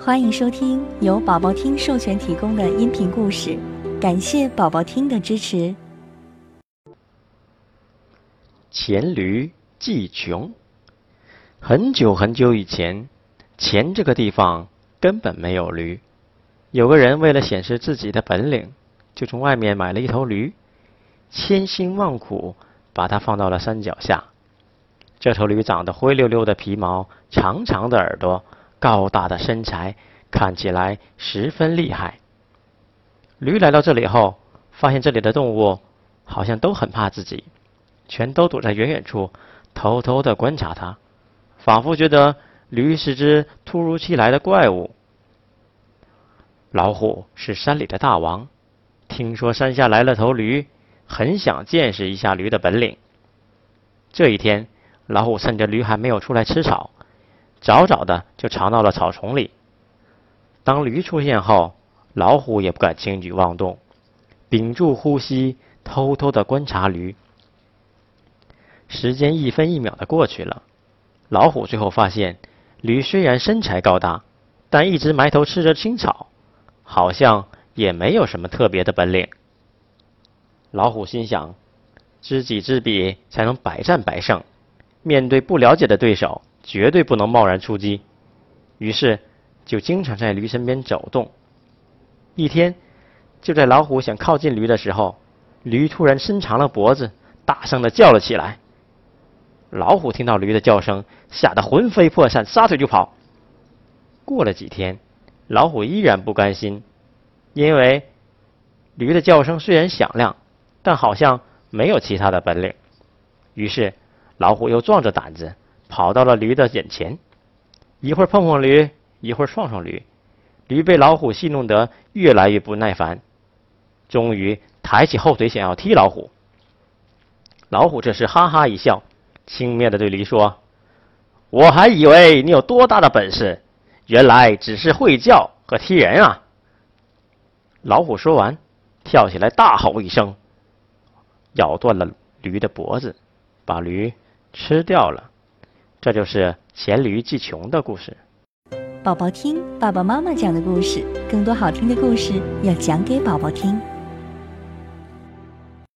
欢迎收听由宝宝听授权提供的音频故事，感谢宝宝听的支持。黔驴技穷。很久很久以前，黔这个地方根本没有驴。有个人为了显示自己的本领，就从外面买了一头驴，千辛万苦把它放到了山脚下。这头驴长得灰溜溜的皮毛，长长的耳朵，高大的身材，看起来十分厉害。驴来到这里后，发现这里的动物好像都很怕自己，全都躲在远远处，偷偷的观察它，仿佛觉得驴是只突如其来的怪物。老虎是山里的大王，听说山下来了头驴，很想见识一下驴的本领。这一天。老虎趁着驴还没有出来吃草，早早的就藏到了草丛里。当驴出现后，老虎也不敢轻举妄动，屏住呼吸，偷偷的观察驴。时间一分一秒的过去了，老虎最后发现，驴虽然身材高大，但一直埋头吃着青草，好像也没有什么特别的本领。老虎心想：知己知彼，才能百战百胜。面对不了解的对手，绝对不能贸然出击。于是，就经常在驴身边走动。一天，就在老虎想靠近驴的时候，驴突然伸长了脖子，大声的叫了起来。老虎听到驴的叫声，吓得魂飞魄散，撒腿就跑。过了几天，老虎依然不甘心，因为驴的叫声虽然响亮，但好像没有其他的本领。于是。老虎又壮着胆子跑到了驴的眼前，一会儿碰碰驴，一会儿撞撞驴，驴被老虎戏弄得越来越不耐烦，终于抬起后腿想要踢老虎。老虎这时哈哈一笑，轻蔑的对驴说：“我还以为你有多大的本事，原来只是会叫和踢人啊！”老虎说完，跳起来大吼一声，咬断了驴的脖子，把驴。吃掉了，这就是黔驴技穷的故事。宝宝听爸爸妈妈讲的故事，更多好听的故事要讲给宝宝听。